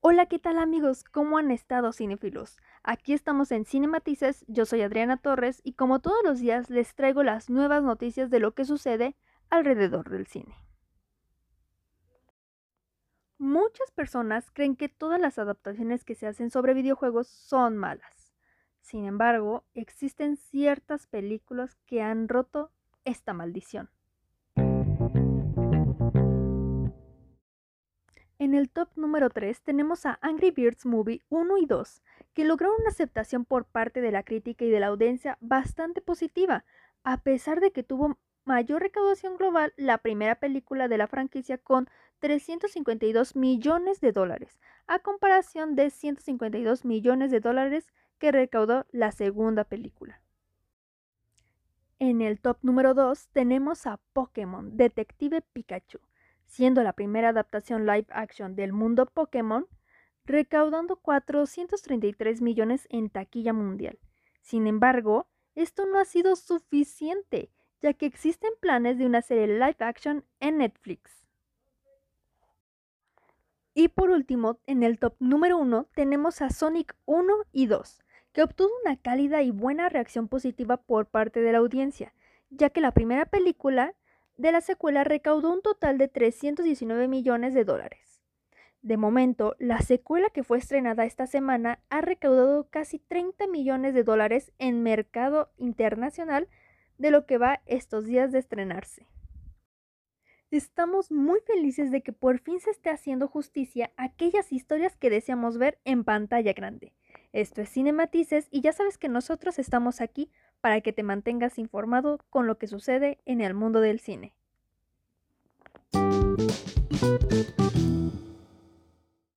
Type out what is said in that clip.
Hola, ¿qué tal amigos? ¿Cómo han estado cinefilos? Aquí estamos en Cinematices, yo soy Adriana Torres y como todos los días les traigo las nuevas noticias de lo que sucede alrededor del cine. Muchas personas creen que todas las adaptaciones que se hacen sobre videojuegos son malas. Sin embargo, existen ciertas películas que han roto esta maldición. En el top número 3 tenemos a Angry Birds Movie 1 y 2, que lograron una aceptación por parte de la crítica y de la audiencia bastante positiva, a pesar de que tuvo mayor recaudación global la primera película de la franquicia con 352 millones de dólares, a comparación de 152 millones de dólares que recaudó la segunda película. En el top número 2 tenemos a Pokémon Detective Pikachu, siendo la primera adaptación live action del mundo Pokémon, recaudando 433 millones en taquilla mundial. Sin embargo, esto no ha sido suficiente, ya que existen planes de una serie live action en Netflix. Y por último, en el top número 1 tenemos a Sonic 1 y 2, que obtuvo una cálida y buena reacción positiva por parte de la audiencia, ya que la primera película de la secuela recaudó un total de 319 millones de dólares. De momento, la secuela que fue estrenada esta semana ha recaudado casi 30 millones de dólares en mercado internacional de lo que va estos días de estrenarse. Estamos muy felices de que por fin se esté haciendo justicia a aquellas historias que deseamos ver en pantalla grande. Esto es Cinematices y ya sabes que nosotros estamos aquí para que te mantengas informado con lo que sucede en el mundo del cine.